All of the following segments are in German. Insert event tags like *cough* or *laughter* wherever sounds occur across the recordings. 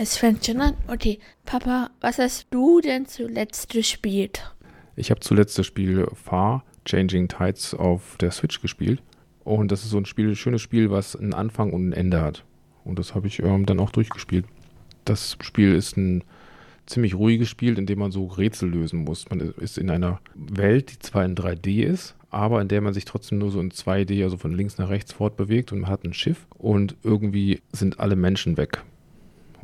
Es fängt schon an. Okay, Papa, was hast du denn zuletzt gespielt? Ich habe zuletzt das Spiel Far Changing Tides auf der Switch gespielt. Und das ist so ein Spiel, schönes Spiel, was einen Anfang und ein Ende hat. Und das habe ich ähm, dann auch durchgespielt. Das Spiel ist ein ziemlich ruhiges Spiel, in dem man so Rätsel lösen muss. Man ist in einer Welt, die zwar in 3D ist, aber in der man sich trotzdem nur so in 2D, also von links nach rechts fortbewegt und man hat ein Schiff und irgendwie sind alle Menschen weg.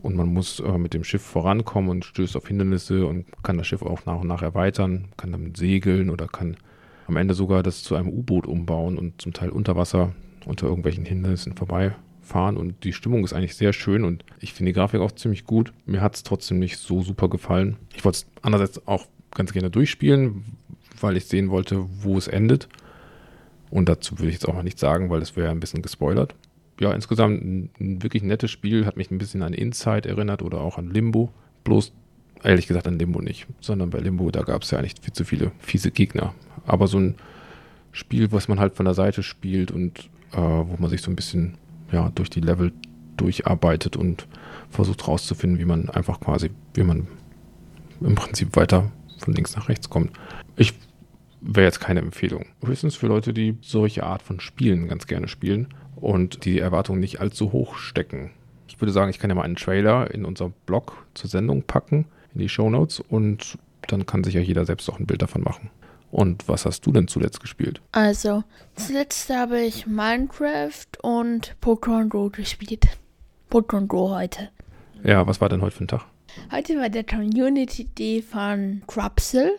Und man muss äh, mit dem Schiff vorankommen und stößt auf Hindernisse und kann das Schiff auch nach und nach erweitern, kann damit segeln oder kann am Ende sogar das zu einem U-Boot umbauen und zum Teil unter Wasser unter irgendwelchen Hindernissen vorbeifahren. Und die Stimmung ist eigentlich sehr schön und ich finde die Grafik auch ziemlich gut. Mir hat es trotzdem nicht so super gefallen. Ich wollte es andererseits auch ganz gerne durchspielen, weil ich sehen wollte, wo es endet. Und dazu würde ich jetzt auch mal nichts sagen, weil das wäre ein bisschen gespoilert. Ja, insgesamt ein, ein, wirklich nettes Spiel, hat mich ein bisschen an Inside erinnert oder auch an Limbo. Bloß ehrlich gesagt an Limbo nicht, sondern bei Limbo, da gab es ja eigentlich viel zu viele fiese Gegner. Aber so ein Spiel, was man halt von der Seite spielt und äh, wo man sich so ein bisschen ja, durch die Level durcharbeitet und versucht rauszufinden, wie man einfach quasi, wie man im Prinzip weiter von links nach rechts kommt. Ich wäre jetzt keine Empfehlung. Höchstens für Leute, die solche Art von Spielen ganz gerne spielen und die Erwartungen nicht allzu hoch stecken. Ich würde sagen, ich kann ja mal einen Trailer in unser Blog zur Sendung packen, in die Show Notes und dann kann sich ja jeder selbst auch ein Bild davon machen. Und was hast du denn zuletzt gespielt? Also, zuletzt habe ich Minecraft und Pokémon Go gespielt. Pokémon Go heute. Ja, was war denn heute für ein Tag? Heute war der Community Day von Crapsel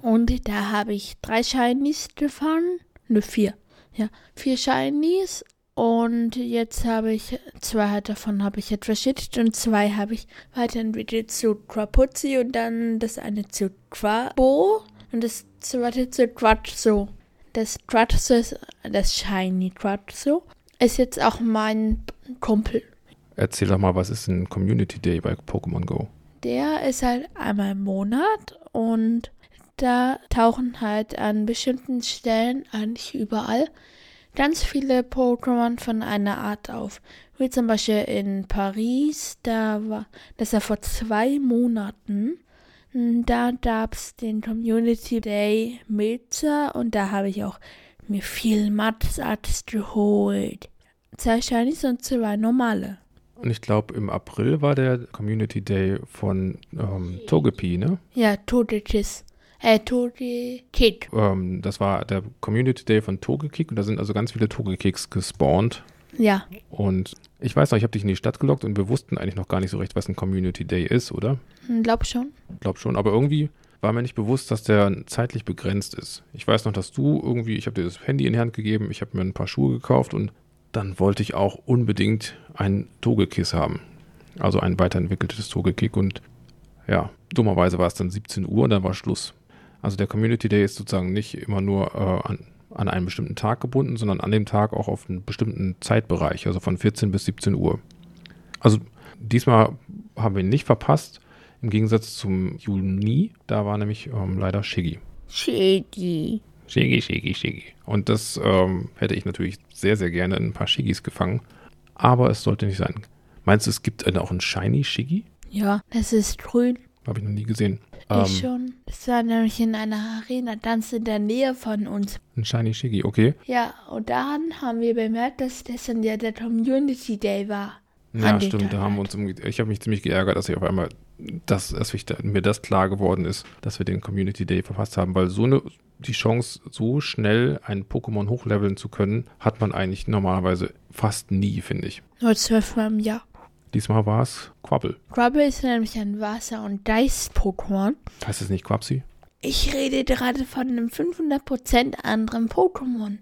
und da habe ich drei Shinies gefahren. Ne, vier. Ja, vier Shinies und jetzt habe ich zwei davon habe ich etwas verschickt und zwei habe ich weiterentwickelt zu Crapuzzi und dann das eine zu Quabo und das zweite zu Quatzo. Das Quatzo ist das Shiny Quatzo. Ist jetzt auch mein Kumpel. Erzähl doch mal, was ist ein Community Day bei Pokémon Go? Der ist halt einmal im Monat und da tauchen halt an bestimmten Stellen, eigentlich überall, ganz viele Pokémon von einer Art auf. Wie zum Beispiel in Paris, da war, das war vor zwei Monaten, da gab es den Community Day Milzer und da habe ich auch mir viel Matzarzt geholt. Zwei Shinies und zwei normale. Und ich glaube, im April war der Community Day von ähm, Togepi, ne? Ja, Togekiss. Äh, Togekick. Ähm, das war der Community Day von Togekick und da sind also ganz viele Togekicks gespawnt. Ja. Und ich weiß noch, ich habe dich in die Stadt gelockt und wir wussten eigentlich noch gar nicht so recht, was ein Community Day ist, oder? Hm, glaub schon. Glaub schon, aber irgendwie war mir nicht bewusst, dass der zeitlich begrenzt ist. Ich weiß noch, dass du irgendwie, ich habe dir das Handy in die Hand gegeben, ich habe mir ein paar Schuhe gekauft und dann wollte ich auch unbedingt ein Togekiss haben. Also ein weiterentwickeltes Togekick und ja, dummerweise war es dann 17 Uhr und dann war Schluss. Also der Community Day ist sozusagen nicht immer nur äh, an, an einen bestimmten Tag gebunden, sondern an dem Tag auch auf einen bestimmten Zeitbereich, also von 14 bis 17 Uhr. Also diesmal haben wir ihn nicht verpasst, im Gegensatz zum Juni, da war nämlich ähm, leider Shiggy. Shiggy. Shiggy, Shiggy, Shiggy. Und das ähm, hätte ich natürlich sehr, sehr gerne in ein paar Shiggys gefangen. Aber es sollte nicht sein. Meinst du, es gibt auch einen Shiny Shiggy? Ja, das ist grün. Habe ich noch nie gesehen. Ich ähm, schon. Es war nämlich in einer Arena ganz in der Nähe von uns. Ein Shiny Shiggy, okay. Ja, und dann haben wir bemerkt, dass das dann ja der Community Day war. Ja, stimmt. Da haben wir uns, ich habe mich ziemlich geärgert, dass ich auf einmal, dass, dass mir das klar geworden ist, dass wir den Community Day verpasst haben, weil so eine, die Chance, so schnell ein Pokémon hochleveln zu können, hat man eigentlich normalerweise fast nie, finde ich. Nur zwölfmal im Jahr. Diesmal war es Quabbel. Quabbel ist nämlich ein Wasser- und Geist-Pokémon. Heißt es nicht Quapsi? Ich rede gerade von einem 500% anderen Pokémon.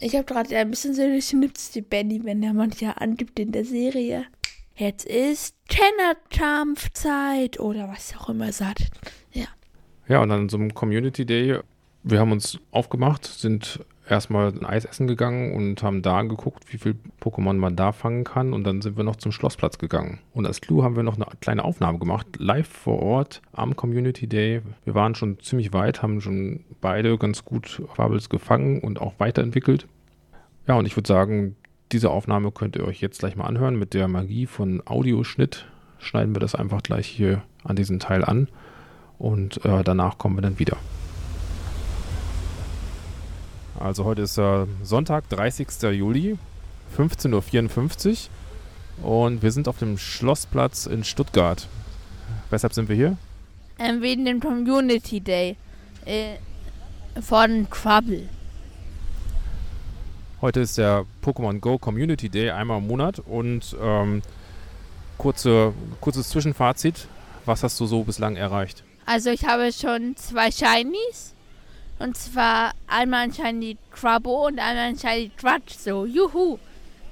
Ich habe gerade ein bisschen so geschnipst, die Benny, wenn der manchmal angibt in der Serie. Jetzt ist Kennerkampfzeit oder was auch immer sagt. Ja. Ja, und an so einem Community Day, wir haben uns aufgemacht, sind erstmal ein Eis essen gegangen und haben da geguckt, wie viel Pokémon man da fangen kann. Und dann sind wir noch zum Schlossplatz gegangen. Und als Clou haben wir noch eine kleine Aufnahme gemacht, live vor Ort am Community Day. Wir waren schon ziemlich weit, haben schon beide ganz gut Fabels gefangen und auch weiterentwickelt. Ja, und ich würde sagen, diese Aufnahme könnt ihr euch jetzt gleich mal anhören. Mit der Magie von Audioschnitt schneiden wir das einfach gleich hier an diesen Teil an und äh, danach kommen wir dann wieder. Also heute ist äh, Sonntag, 30. Juli, 15.54 Uhr und wir sind auf dem Schlossplatz in Stuttgart. Weshalb sind wir hier? Ähm, wegen dem Community Day äh, von Trouble. Heute ist der Pokémon Go Community Day, einmal im Monat. Und ähm, kurze, kurzes Zwischenfazit. Was hast du so bislang erreicht? Also ich habe schon zwei Shinies. Und zwar einmal ein Shiny Crabbo und einmal ein Shiny Trudge. So, juhu.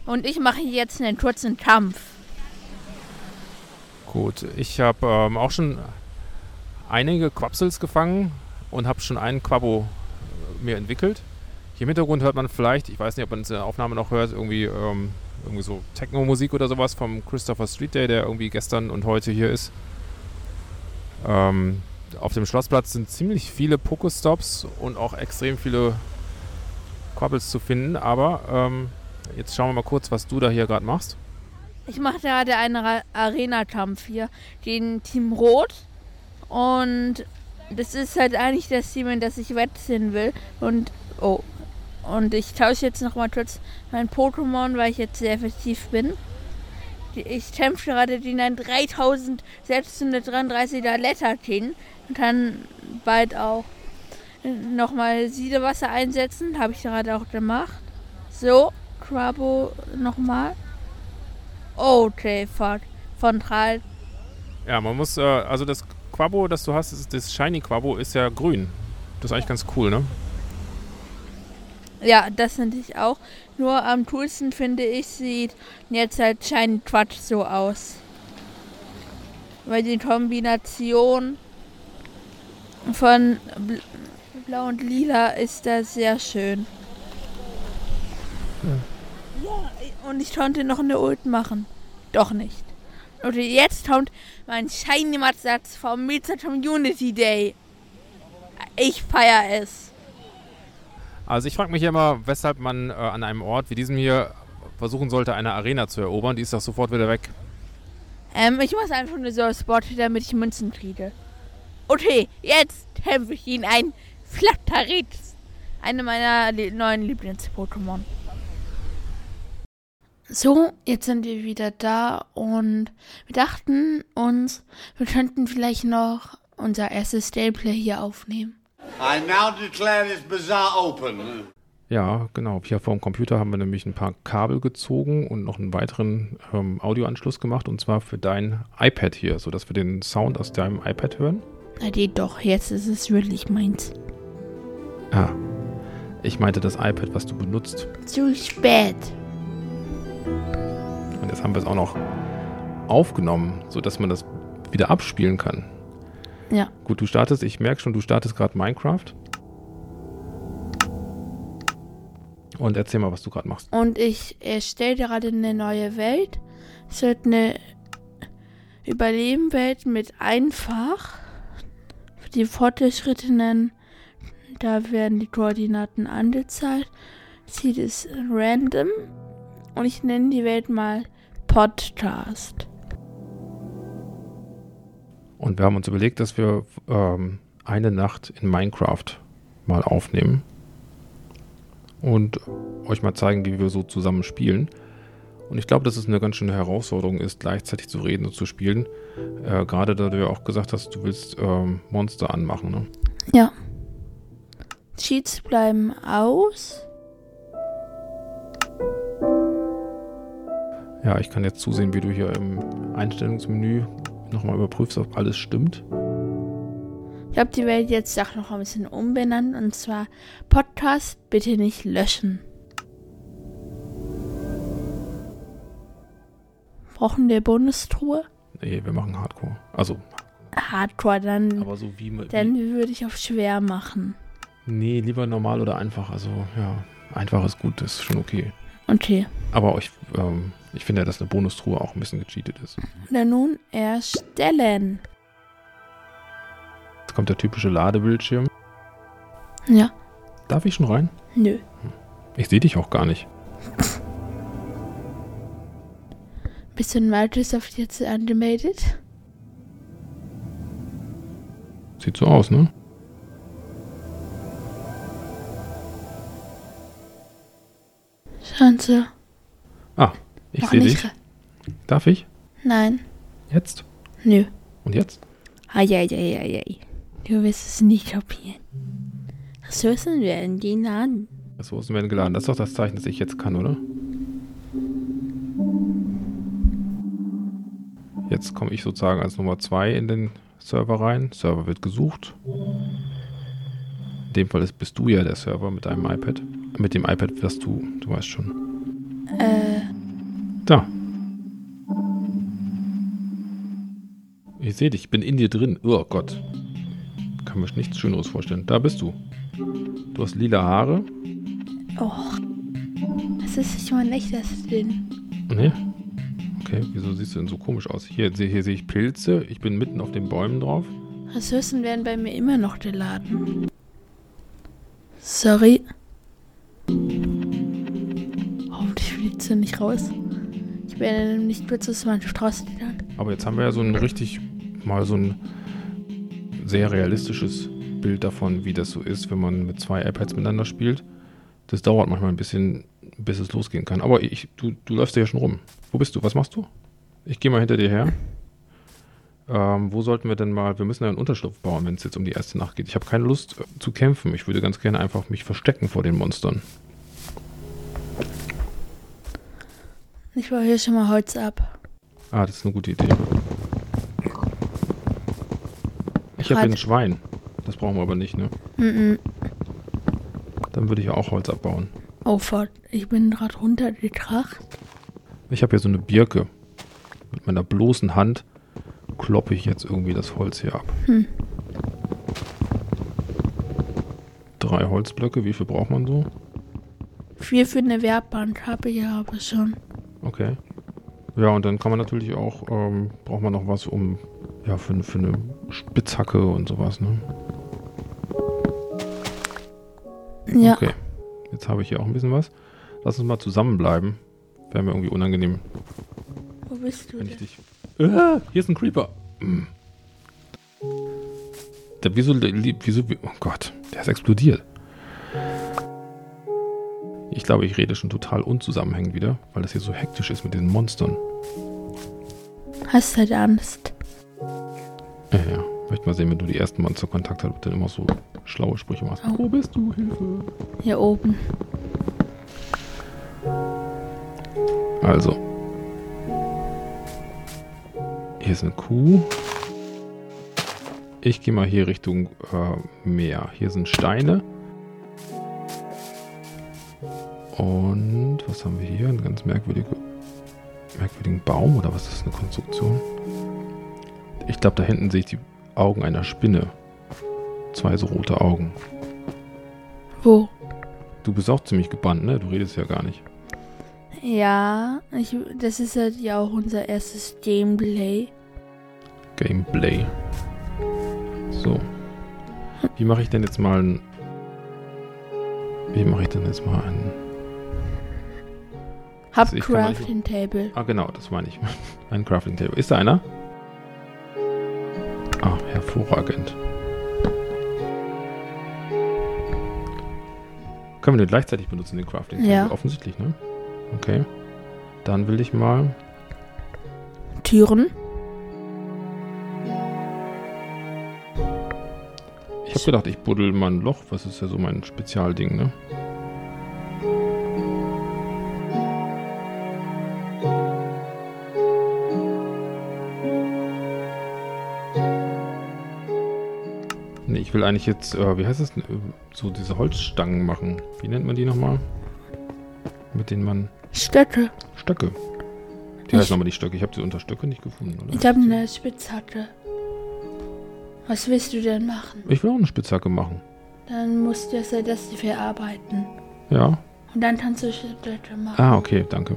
Und ich mache jetzt einen kurzen Kampf. Gut, ich habe ähm, auch schon einige Quapsels gefangen und habe schon einen Quabbo äh, mir entwickelt. Hier im Hintergrund hört man vielleicht, ich weiß nicht, ob man es in der Aufnahme noch hört, irgendwie, ähm, irgendwie so Techno-Musik oder sowas vom Christopher Street Day, der irgendwie gestern und heute hier ist. Ähm, auf dem Schlossplatz sind ziemlich viele Pokestops und auch extrem viele Quabbels zu finden, aber ähm, jetzt schauen wir mal kurz, was du da hier gerade machst. Ich mache gerade einen Arena-Kampf hier gegen Team Rot und das ist halt eigentlich das Team, in das ich wechseln will und oh, und ich tausche jetzt nochmal kurz mein Pokémon, weil ich jetzt sehr effektiv bin. Ich kämpfe gerade den 3633er Letterkin und kann bald auch nochmal Siedewasser einsetzen. Habe ich gerade auch gemacht. So, Crabo nochmal. Okay, fuck. Von 3. Ja, man muss, äh, also das Quabo, das du hast, das Shiny Quabo, ist ja grün. Das ist eigentlich ganz cool, ne? Ja, das finde ich auch. Nur am coolsten finde ich, sieht jetzt halt Shiny Quatsch so aus. Weil die Kombination von Blau und Lila ist da sehr schön. Ja. ja, und ich konnte noch eine Ult machen. Doch nicht. Und jetzt kommt mein Shiny Matsatz vom Meta Community Day. Ich feiere es. Also ich frage mich immer, weshalb man äh, an einem Ort wie diesem hier versuchen sollte, eine Arena zu erobern. Die ist doch sofort wieder weg. Ähm, ich muss einfach nur so spotten, damit ich Münzen kriege. Okay, jetzt kämpfe ich ihn ein Flatteritz. Eine meiner neuen Lieblings-Pokémon. So, jetzt sind wir wieder da und wir dachten uns, wir könnten vielleicht noch unser erstes Gameplay hier aufnehmen. I now declare this bazaar open. Ja, genau. Hier vor dem Computer haben wir nämlich ein paar Kabel gezogen und noch einen weiteren ähm, Audioanschluss gemacht und zwar für dein iPad hier, sodass wir den Sound aus deinem iPad hören. Na nee, doch, jetzt ist es wirklich meins. Ah, ich meinte das iPad, was du benutzt. Zu spät. Und jetzt haben wir es auch noch aufgenommen, sodass man das wieder abspielen kann. Ja. Gut, du startest, ich merke schon, du startest gerade Minecraft. Und erzähl mal, was du gerade machst. Und ich erstelle gerade eine neue Welt. Es wird eine Überlebenwelt mit einfach. Die Fortgeschrittenen, da werden die Koordinaten angezeigt. Sieht es random. Und ich nenne die Welt mal Podcast. Und wir haben uns überlegt, dass wir ähm, eine Nacht in Minecraft mal aufnehmen und euch mal zeigen, wie wir so zusammen spielen. Und ich glaube, dass es eine ganz schöne Herausforderung ist, gleichzeitig zu reden und zu spielen. Äh, Gerade da du ja auch gesagt hast, du willst ähm, Monster anmachen, ne? Ja. Cheats bleiben aus. Ja, ich kann jetzt zusehen, wie du hier im Einstellungsmenü nochmal überprüfst, ob alles stimmt. Ich habe die Welt jetzt auch noch ein bisschen umbenannt und zwar Podcast bitte nicht löschen. Brauchen wir Bonustruhe? Nee, wir machen Hardcore. Also. Hardcore, dann. Aber so wie. Dann würde ich auf schwer machen. Nee, lieber normal oder einfach. Also, ja. Einfach ist gut, das ist schon okay. Okay. Aber ich, ähm, ich finde ja, dass eine Bonustruhe auch ein bisschen gecheatet ist. Na nun, erstellen. Jetzt kommt der typische Ladebildschirm. Ja. Darf ich schon rein? Nö. Ich sehe dich auch gar nicht. *laughs* Bisschen Microsoft jetzt animated. Sieht so aus, ne? Schauen Sie. Ah, ich sehe dich. Darf ich? Nein. Jetzt? Nö. Und jetzt? Eieieiei. Du wirst es nicht kapieren. Ressourcen werden die laden. Ressourcen werden geladen. Das ist doch das Zeichen, dass ich jetzt kann, oder? Jetzt komme ich sozusagen als Nummer 2 in den Server rein. Server wird gesucht. In dem Fall ist, bist du ja der Server mit deinem iPad. Mit dem iPad, was du, du weißt schon. Äh, Da. Ich sehe dich, ich bin in dir drin. Oh Gott. Kann mir nichts Schöneres vorstellen. Da bist du. Du hast lila Haare. oh. Das ist nicht mein echtes Ding. Nee. Okay, wieso siehst du denn so komisch aus? Hier, sehe- hier sehe ich Pilze. Ich bin mitten auf den Bäumen drauf. Ressourcen werden bei mir immer noch geladen. Sorry. Hoffentlich fliegt sie nicht raus. Ich werde nicht kurz aus meiner Straße gegangen. Aber jetzt haben wir ja so ein richtig, mal so ein sehr realistisches Bild davon, wie das so ist, wenn man mit zwei iPads miteinander spielt. Das dauert manchmal ein bisschen, bis es losgehen kann. Aber ich, du, du läufst ja schon rum. Wo bist du? Was machst du? Ich gehe mal hinter dir her. Ähm, wo sollten wir denn mal, wir müssen ja einen Unterschlupf bauen, wenn es jetzt um die erste Nacht geht. Ich habe keine Lust äh, zu kämpfen. Ich würde ganz gerne einfach mich verstecken vor den Monstern. Ich baue hier schon mal Holz ab. Ah, das ist eine gute Idee. Ich habe Grad- ein Schwein. Das brauchen wir aber nicht, ne? Mhm. Dann würde ich ja auch Holz abbauen. Oh, fuck. Ich bin gerade runtergekracht. Ich habe hier so eine Birke. Mit meiner bloßen Hand kloppe ich jetzt irgendwie das Holz hier ab. Hm. Drei Holzblöcke, wie viel braucht man so? Vier für eine Werkbank habe ich ja aber schon. Okay. Ja, und dann kann man natürlich auch, ähm, braucht man noch was um, ja, für, für eine Spitzhacke und sowas, ne? Ja. Okay. Jetzt habe ich hier auch ein bisschen was. Lass uns mal zusammenbleiben. Wäre mir irgendwie unangenehm, Wo bist du wenn ich denn? dich. Ah, hier ist ein Creeper. Mm. Der, wieso, wieso, oh Gott, der ist explodiert. Ich glaube, ich rede schon total unzusammenhängend wieder, weil das hier so hektisch ist mit diesen Monstern. Hast halt Angst. Ja, ja. Möchte mal sehen, wenn du die ersten Monster Kontakt hast, ob du dann immer so schlaue Sprüche machst. Oh. Wo bist du? Hilfe. Hier oben. Also. Hier ist eine Kuh. Ich gehe mal hier Richtung äh, Meer. Hier sind Steine. Und was haben wir hier? Ein ganz merkwürdige, merkwürdigen Baum oder was ist das, eine Konstruktion? Ich glaube, da hinten sehe ich die Augen einer Spinne. Zwei so rote Augen. Wo? Du bist auch ziemlich gebannt, ne? Du redest ja gar nicht. Ja, ich, das ist halt ja auch unser erstes Gameplay. Gameplay. So. Wie mache ich denn jetzt mal ein. Wie mache ich denn jetzt mal ein. Hab Also Crafting Table. Ah, genau, das meine ich. *laughs* Ein Crafting Table. Ist da einer? Ah, hervorragend. Können wir den gleichzeitig benutzen, den Crafting? Ja. Offensichtlich, ne? Okay. Dann will ich mal. Türen. Ich habe gedacht, ich buddel mal ein Loch. Was ist ja so mein Spezialding, ne? Will eigentlich jetzt, äh, wie heißt das, äh, so diese Holzstangen machen. Wie nennt man die nochmal? Mit denen man Stöcke. Stöcke. Die Ich- heißen nochmal die Stöcke. Ich habe die unter Stöcke nicht gefunden, oder? Ich habe eine Spitzhacke. Was willst du denn machen? Ich will auch eine Spitzhacke machen. Dann musst du das ja das verarbeiten. Ja. Und dann kannst du Stöcke machen. Ah, okay, danke.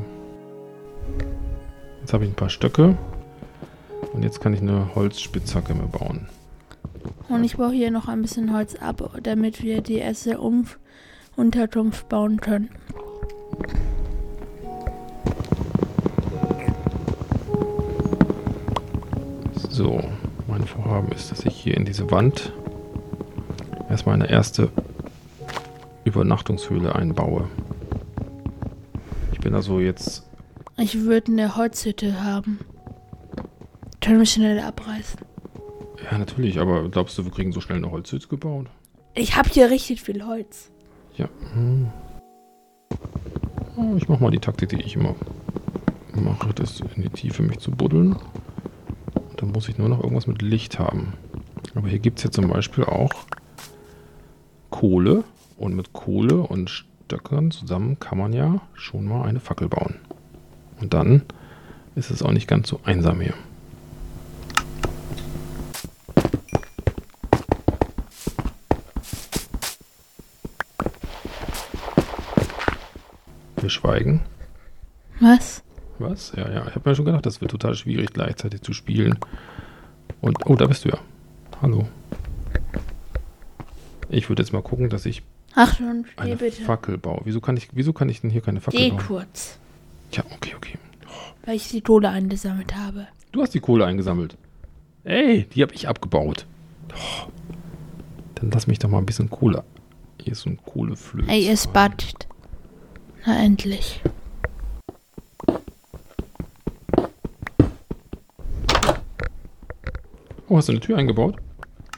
Jetzt habe ich ein paar Stöcke. Und jetzt kann ich eine Holzspitzhacke mir bauen. Und ich baue hier noch ein bisschen Holz ab, damit wir die erste Umf Unterkunft bauen können. So, mein Vorhaben ist, dass ich hier in diese Wand erstmal eine erste Übernachtungshöhle einbaue. Ich bin also jetzt. Ich würde eine Holzhütte haben. Können wir schnell abreißen. Ja, natürlich, aber glaubst du, wir kriegen so schnell eine Holzhütte gebaut? Ich habe hier richtig viel Holz. Ja. Hm. Ich mach mal die Taktik, die ich immer mache, das in die Tiefe mich zu buddeln. Und dann muss ich nur noch irgendwas mit Licht haben. Aber hier gibt es ja zum Beispiel auch Kohle. Und mit Kohle und Stöckern zusammen kann man ja schon mal eine Fackel bauen. Und dann ist es auch nicht ganz so einsam hier. Wir schweigen. Was? Was? Ja, ja. Ich habe mir schon gedacht, das wird total schwierig, gleichzeitig zu spielen. Und, oh, da bist du ja. Hallo. Ich würde jetzt mal gucken, dass ich Ach steh eine bitte. Fackel baue. Wieso kann, ich, wieso kann ich denn hier keine Fackel Geh bauen? kurz, Ja, okay, okay. weil ich die Kohle eingesammelt habe. Du hast die Kohle eingesammelt. Ey, die habe ich abgebaut. Oh. Dann lass mich doch mal ein bisschen Kohle. Hier ist so ein Kohleflöz. Ey, es batscht. Na endlich. Oh, hast du eine Tür eingebaut?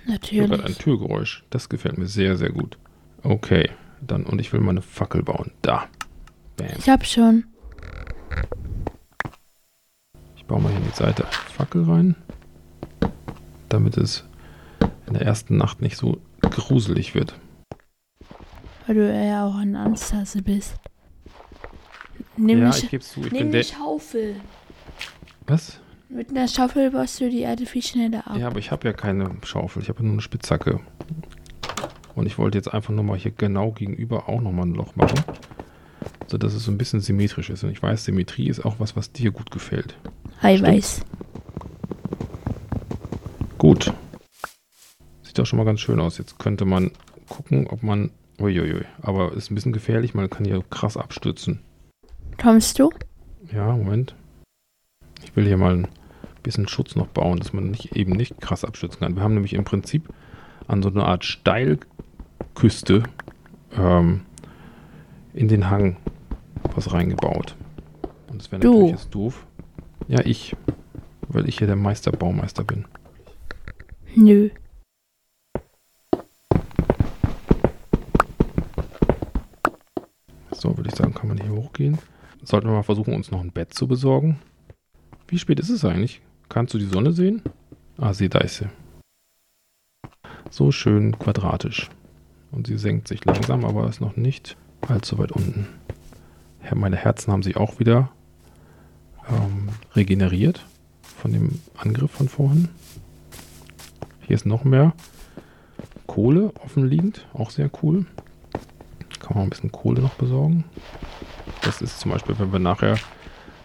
Ich höre gerade ein Natürlich. Türgeräusch. Das gefällt mir sehr, sehr gut. Okay, dann und ich will mal eine Fackel bauen. Da. Bam. Ich hab schon. Ich baue mal hier die Seite Fackel rein, damit es in der ersten Nacht nicht so gruselig wird. Weil du ja auch ein Angsthase bist. Nimm ja, ich gebe zu. Ich nimm eine. Schaufel. Was? Mit einer Schaufel baust du die Erde viel schneller ab. Ja, aber ich habe ja keine Schaufel. Ich habe nur eine Spitzhacke. Und ich wollte jetzt einfach nur mal hier genau gegenüber auch nochmal ein Loch machen, sodass es so ein bisschen symmetrisch ist. Und ich weiß, Symmetrie ist auch was, was dir gut gefällt. Eiweiß. Gut. Sieht doch schon mal ganz schön aus. Jetzt könnte man gucken, ob man. Uiuiui. Aber ist ein bisschen gefährlich. Man kann hier krass abstürzen. Kommst du? Ja, Moment. Ich will hier mal ein bisschen Schutz noch bauen, dass man nicht, eben nicht krass abstürzen kann. Wir haben nämlich im Prinzip an so einer Art Steilküste ähm, in den Hang was reingebaut. Und das wäre natürlich jetzt doof. Ja, ich. Weil ich hier der Meisterbaumeister bin. Nö. So, würde ich sagen, kann man hier hochgehen. Sollten wir mal versuchen, uns noch ein Bett zu besorgen. Wie spät ist es eigentlich? Kannst du die Sonne sehen? Ah, sieh, da ist sie. So schön quadratisch. Und sie senkt sich langsam, aber ist noch nicht allzu weit unten. Meine Herzen haben sich auch wieder ähm, regeneriert von dem Angriff von vorhin. Hier ist noch mehr Kohle offen liegend, auch sehr cool. Kann man ein bisschen Kohle noch besorgen. Das ist zum Beispiel, wenn wir nachher,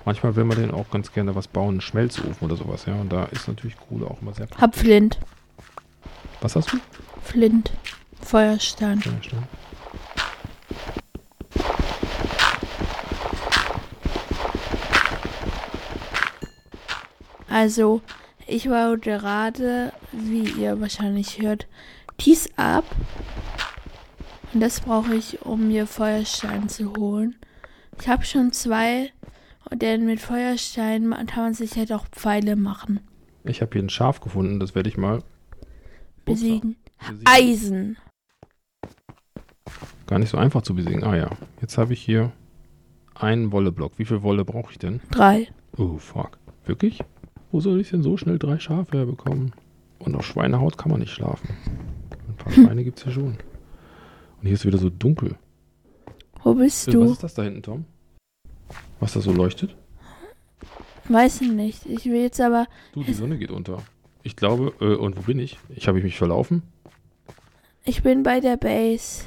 manchmal will man den auch ganz gerne was bauen, einen Schmelzofen oder sowas, ja. Und da ist natürlich Kohle auch immer sehr Hab Flint. Was hast du? Flint. Feuerstein. Stimmt. Also, ich baue gerade, wie ihr wahrscheinlich hört, Kies ab. Und das brauche ich, um mir Feuerstein zu holen. Ich habe schon zwei, denn mit Feuerstein kann man sich halt auch Pfeile machen. Ich habe hier ein Schaf gefunden, das werde ich mal Besiegen. besiegen. Eisen. Gar nicht so einfach zu besiegen. Ah ja, jetzt habe ich hier einen Wolleblock. Wie viel Wolle brauche ich denn? Drei. Oh, fuck. Wirklich? Wo soll ich denn so schnell drei Schafe herbekommen? Und auf Schweinehaut kann man nicht schlafen. Ein paar *laughs* Schweine gibt es hier schon. Und hier ist wieder so dunkel. Wo bist Äh, Was du? ist das da hinten, Tom? Was da so leuchtet? Weiß ich nicht. Ich will jetzt aber. Du, die Sonne geht unter. Ich glaube, äh, und wo bin ich? Ich habe mich verlaufen. Ich bin bei der Base.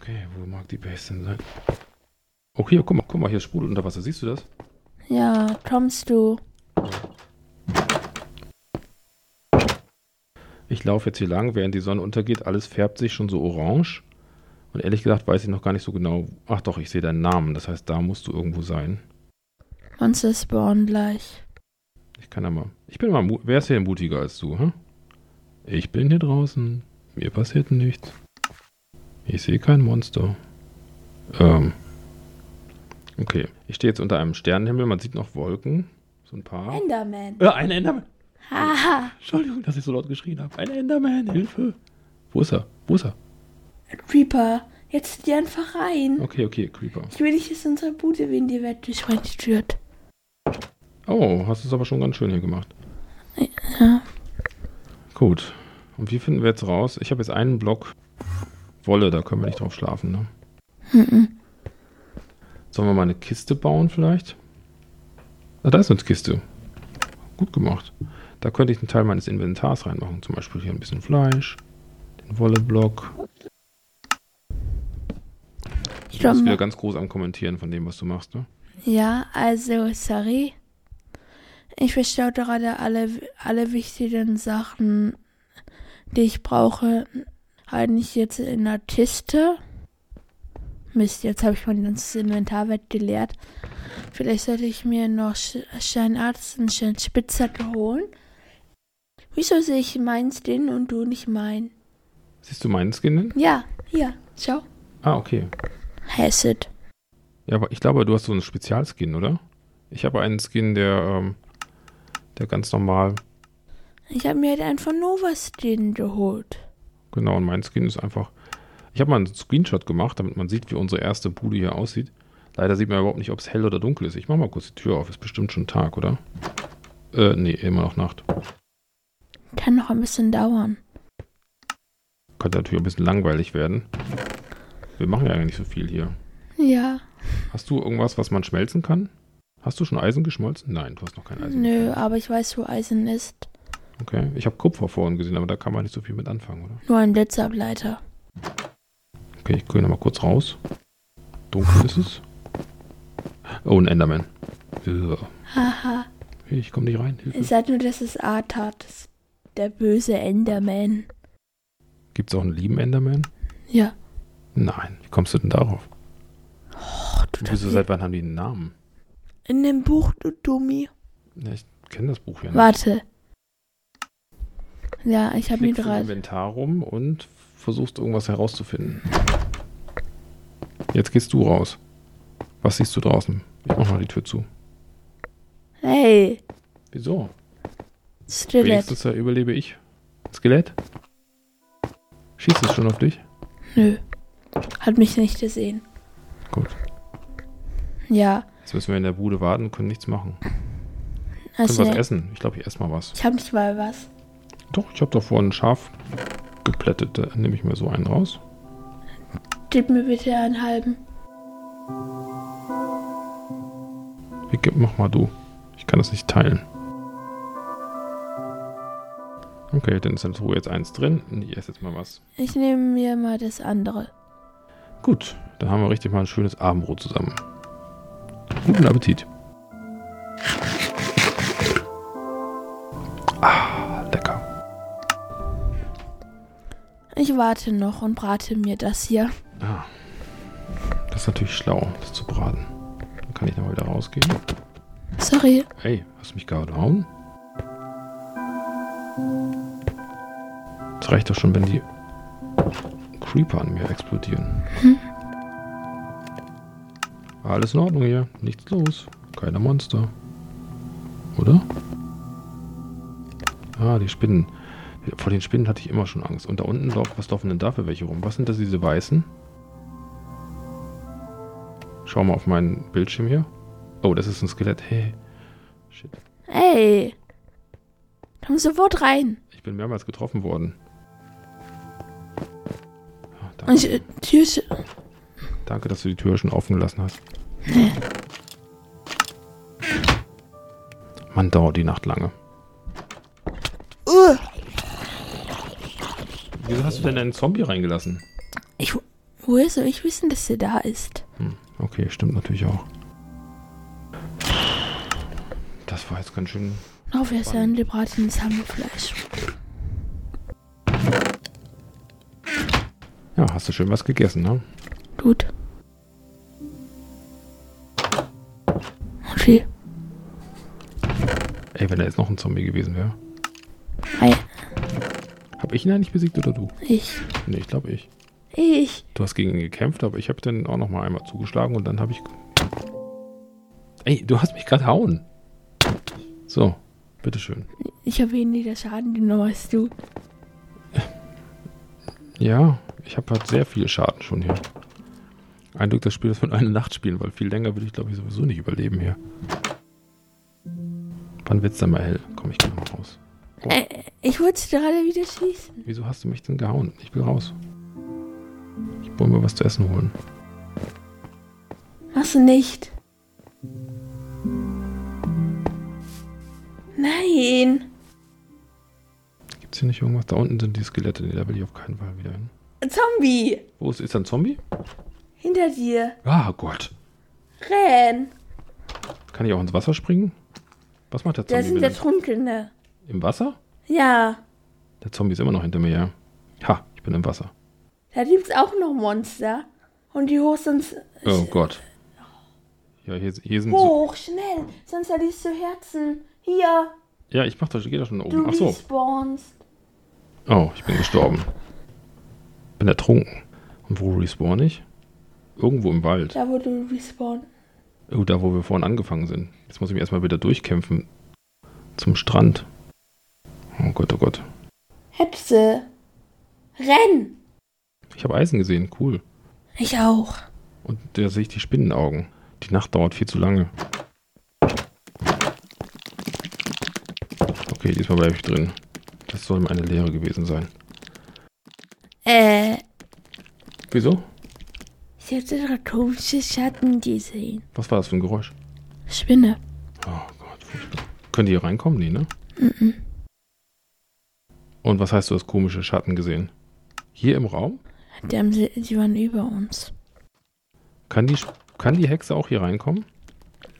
Okay, wo mag die Base denn sein? Oh, hier, guck mal, guck mal, hier sprudelt unter Wasser. Siehst du das? Ja, kommst du? Ich laufe jetzt hier lang, während die Sonne untergeht. Alles färbt sich schon so orange. Und ehrlich gesagt weiß ich noch gar nicht so genau. Ach doch, ich sehe deinen Namen. Das heißt, da musst du irgendwo sein. Monster spawnen gleich. Ich kann ja mal. Ich bin mal. Wer ist hier mutiger als du, hm? Ich bin hier draußen. Mir passiert nichts. Ich sehe kein Monster. Ähm. Okay. Ich stehe jetzt unter einem Sternenhimmel. Man sieht noch Wolken. So ein paar. Enderman. Äh, ein Enderman. Haha. Entschuldigung, dass ich so laut geschrien habe. Ein Enderman. Hilfe. Wo ist er? Wo ist er? Creeper. Jetzt geh einfach rein. Okay, okay, Creeper. Ich will nicht, dass unsere Bude wie in die Welt durchrennt wird. Oh, hast es aber schon ganz schön hier gemacht. Ja. Gut. Und wie finden wir jetzt raus? Ich habe jetzt einen Block Wolle, da können wir nicht drauf schlafen, ne? Mhm. Sollen wir mal eine Kiste bauen vielleicht? Ah, da ist eine Kiste. Gut gemacht. Da könnte ich einen Teil meines Inventars reinmachen. Zum Beispiel hier ein bisschen Fleisch, den Wolleblock. Ich Du bist wieder ganz groß am Kommentieren von dem, was du machst, ne? ja, also, sorry. Ich verstaue gerade alle, alle wichtigen Sachen, die ich brauche, halt nicht jetzt in der Kiste. Mist, jetzt habe ich mein ganzes Inventar weggeleert. Vielleicht sollte ich mir noch Sch- Steinarzt und Steinspitzhacke holen. Wieso sehe ich meinen Skin und du nicht meinen? Siehst du meinen Skin? denn? Ja, hier, schau. Ah, okay. Hasset. Ja, aber ich glaube, du hast so einen Spezialskin, oder? Ich habe einen Skin, der, ähm, der ganz normal, Ich habe mir halt einfach Nova Skin geholt. genau, und mein Skin ist einfach. Ich habe mal einen Screenshot gemacht, damit man sieht, wie unsere erste Bude hier aussieht. Leider sieht man überhaupt nicht, ob es hell oder dunkel ist. Ich mache mal kurz die Tür auf. Ist bestimmt schon Tag, oder? Äh, nee, immer noch Nacht. Kann noch ein bisschen dauern. Könnte natürlich ein bisschen langweilig werden. Wir machen ja eigentlich nicht so viel hier. Ja, Hast du irgendwas, was man schmelzen kann? Hast du schon Eisen geschmolzen? Nein, du hast noch kein Eisen. nö, aber ich weiß, wo Eisen ist. Okay, ich habe Kupfer vorhin gesehen, aber da kann man nicht so viel mit anfangen, oder? Nur ein Blitzableiter. Okay, ich gehe nochmal kurz raus. Dunkel ist es. Oh, ein Enderman. Haha. Ich komme nicht rein. Hilfe. sag nur, dass es Artat ist. Der böse Enderman. Gibt es auch einen lieben Enderman? Ja. Nein. Wie kommst du denn darauf? Oh, du Wieso, seit wann haben die einen Namen? In dem Buch, du Dummi. Ja, ich kenne das Buch ja nicht. Warte. Ja, ich habe mir gerade. Inventar rum und versuchst irgendwas herauszufinden. Jetzt gehst du raus. Was siehst du draußen? Ich mach mal die Tür zu. Hey, Wieso? Skelett. Wenigstens äh, überlebe ich. Skelett? Schießt es schon auf dich? Nö. Hat mich nicht gesehen. Gut. Ja. Jetzt müssen wir in der Bude warten und können nichts machen. Also, können was essen. Ich glaube, ich esse mal was. ich habe nicht mal was. Doch, ich habe da vorhin ein Schaf geplättet. Da nehme ich mir so einen raus. Gib mir bitte einen halben. Wie, mach mal du. Ich kann das nicht teilen. Okay, dann ist in der Truhe jetzt eins drin. Ich esse jetzt mal was. Ich nehme mir mal das andere. Gut, dann haben wir richtig mal ein schönes Abendbrot zusammen. Guten Appetit. Ah, lecker. Ich warte noch und brate mir das hier. Ah, das ist natürlich schlau, das zu braten. Dann kann ich nochmal wieder rausgehen. Sorry. Hey, hast du mich gehauen? Das reicht doch schon, wenn die Creeper an mir explodieren. Alles in Ordnung hier. Nichts los. Keine Monster. Oder? Ah, die Spinnen. Vor den Spinnen hatte ich immer schon Angst. Und da unten, lauf, was laufen denn da für welche rum? Was sind das, diese weißen? Schau mal auf meinen Bildschirm hier. Oh, das ist ein Skelett. Hey. Shit. Ey. Komm sofort rein. Ich bin mehrmals getroffen worden. Ich, ist- danke, dass du die Tür schon offen gelassen hast. Mann, dauert die Nacht lange. uh, Wieso hast du denn einen Zombie reingelassen? ich, woher soll ich wissen, dass er da ist? Hm, okay, stimmt natürlich auch. Das war jetzt ganz schön. Auf erst ein gebratenes Hammelfleisch. Ja, hast du schön was gegessen, ne? Gut. Wie? Ey, wenn da jetzt noch ein Zombie gewesen wäre. Ei, Hab ich ihn eigentlich besiegt oder du? ich. Nee, ich glaube ich. Ich. Du hast gegen ihn gekämpft, aber ich habe dann auch noch mal einmal zugeschlagen und dann habe ich... Ey, du hast mich gerade hauen. So, bitteschön. Ich habe weniger Schaden genommen als du. Ja, ich habe halt sehr viel Schaden schon hier. Ein Glück, das Spiel ist von einer Nacht spielen, weil viel länger würde ich, glaube ich, sowieso nicht überleben hier. Wann wird's denn mal hell? Komm, ich geh mal raus. Äh, ich wollte gerade wieder schießen. Wieso hast du mich denn gehauen? Ich will raus. Ich wollte mir was zu essen holen. Machst du nicht. Nein. Gibt's hier nicht irgendwas? Da unten sind die Skelette. Nee, da will ich auf keinen Fall wieder hin. Zombie. Wo ist, ist da ein Zombie? Hinter dir. Ah, Gott. Renn. Kann ich auch ins Wasser springen? Was macht der Da Zombie? sind wenn der er- Trunkene. Im Wasser? Ja. Der Zombie ist immer noch hinter mir, ja. Ha, ich bin im Wasser. Da gibt's auch noch Monster. Und die hoch sonst. Oh Gott. Ja, hier, hier sind so. Hoch, schnell. Sonst verlierst du Herzen. Hier. Ja, ich mach das, ich geh da schon Du oben. Ach so. respawnst. Oh, ich bin gestorben. Bin ertrunken. Und wo respawn ich? Irgendwo im Wald. Da wo du respawnst. Oh, da wo wir vorhin angefangen sind. Jetzt muss ich mich erstmal wieder durchkämpfen. Zum Strand. Oh Gott, oh Gott. Hexe. Renn. Ich habe Eisen gesehen, cool. Ich auch. Und da sehe ich die Spinnenaugen. Die Nacht dauert viel zu lange. Okay, diesmal bleibe ich drin. Das soll meine Lehre gewesen sein. Äh, Wieso? ich hatte drei komische Schatten gesehen. Was war das für ein Geräusch? Spinne. Oh Gott. Können die hier reinkommen? Nee, ne? Und was heißt, du hast komische Schatten gesehen? Hier im Raum? Die, haben sie, die waren über uns. Kann die, kann die Hexe auch hier reinkommen?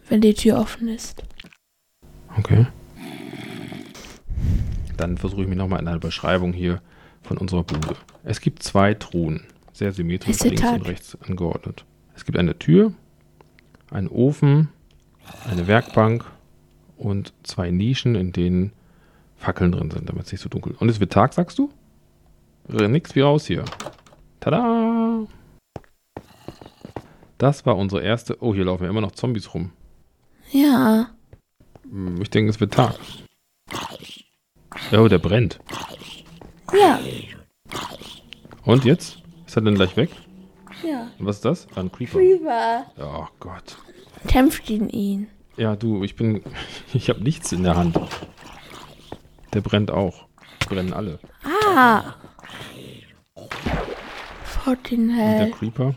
Wenn die Tür offen ist. Okay. Dann versuche ich mich nochmal in einer Beschreibung hier von unserer Bude. Es gibt zwei Truhen, sehr symmetrisch links und rechts angeordnet. Es gibt eine Tür, einen Ofen, eine Werkbank und zwei Nischen, in denen Fackeln drin sind, damit es nicht so dunkel ist. Und es wird Tag, sagst du? Nix wie raus hier. Tada! Das war unsere erste. Oh, hier laufen ja immer noch Zombies rum. Ja. Hm, Ich denke, es wird Tag. Oh, der brennt. Ja. Und jetzt? Ist er denn gleich weg? Ja. Und was ist das? Ein Creeper. Creeper. Oh Gott. Kämpft ihn ihn. Ja, du, ich bin. *laughs* Ich habe nichts in der Hand. Der brennt auch. Brennen alle. Ah. Fortin Und der hell. Creeper.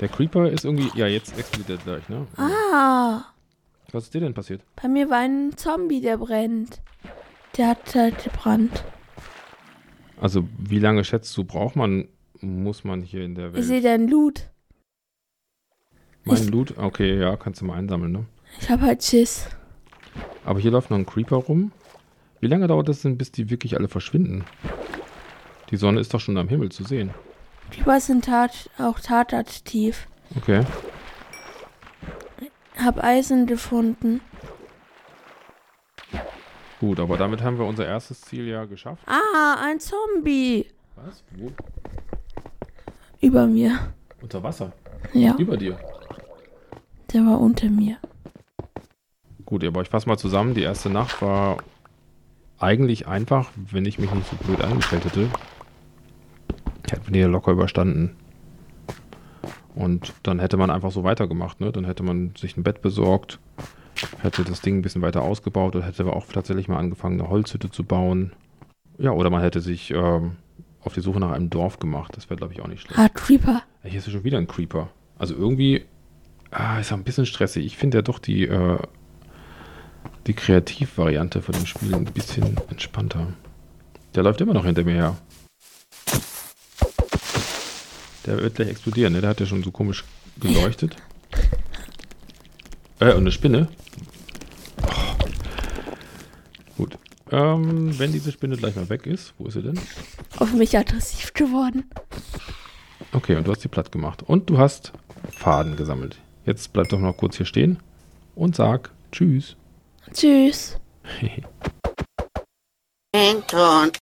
Der Creeper ist irgendwie. Ja, jetzt explodiert er gleich, ne? Ah. Was ist dir denn passiert? Bei mir war ein Zombie, der brennt. Der hat halt gebrannt. Also, wie lange schätzt du, braucht man, muss man hier in der Ich Welt? sehe deinen Loot. Mein ich- Loot? Okay, ja, kannst du mal einsammeln, ne? Ich hab halt Schiss. Aber hier läuft noch ein Creeper rum. Wie lange dauert das denn, bis die wirklich alle verschwinden? Die Sonne ist doch schon am Himmel zu sehen. Creeper sind tat, auch tataktiv. Okay. Hab Eisen gefunden. Gut, aber damit haben wir unser erstes Ziel ja geschafft. Ah, ein Zombie. Was? Wo? Über mir. Unter Wasser. Ja, Über dir. der war unter mir. Gut, aber ich fasse mal zusammen. Die erste Nacht war eigentlich einfach, wenn ich mich nicht so blöd angestellt hätte. Hätten wir die ja locker überstanden. Und dann hätte man einfach so weitergemacht, ne? Dann hätte man sich ein Bett besorgt, hätte das Ding ein bisschen weiter ausgebaut und hätte aber auch tatsächlich mal angefangen, eine Holzhütte zu bauen. Ja, oder man hätte sich ähm, auf die Suche nach einem Dorf gemacht. Das wäre, glaube ich, auch nicht schlecht. Ah, Creeper. Hier ist ja schon wieder ein Creeper. Also irgendwie ah, ist er ein bisschen stressig. Ich finde ja doch die, äh, die Kreativvariante von dem Spiel ein bisschen entspannter. Der läuft immer noch hinter mir her. Der wird gleich explodieren, ne? Der hat ja schon so komisch geleuchtet. *laughs* Äh, und eine Spinne. Gut. Ähm, wenn diese Spinne gleich mal weg ist, wo ist sie denn? Auf mich aggressiv geworden. Okay, und du hast die platt gemacht. Und du hast Faden gesammelt. Jetzt bleib doch noch kurz hier stehen und sag Tschüss. Tschüss. *laughs* Anton.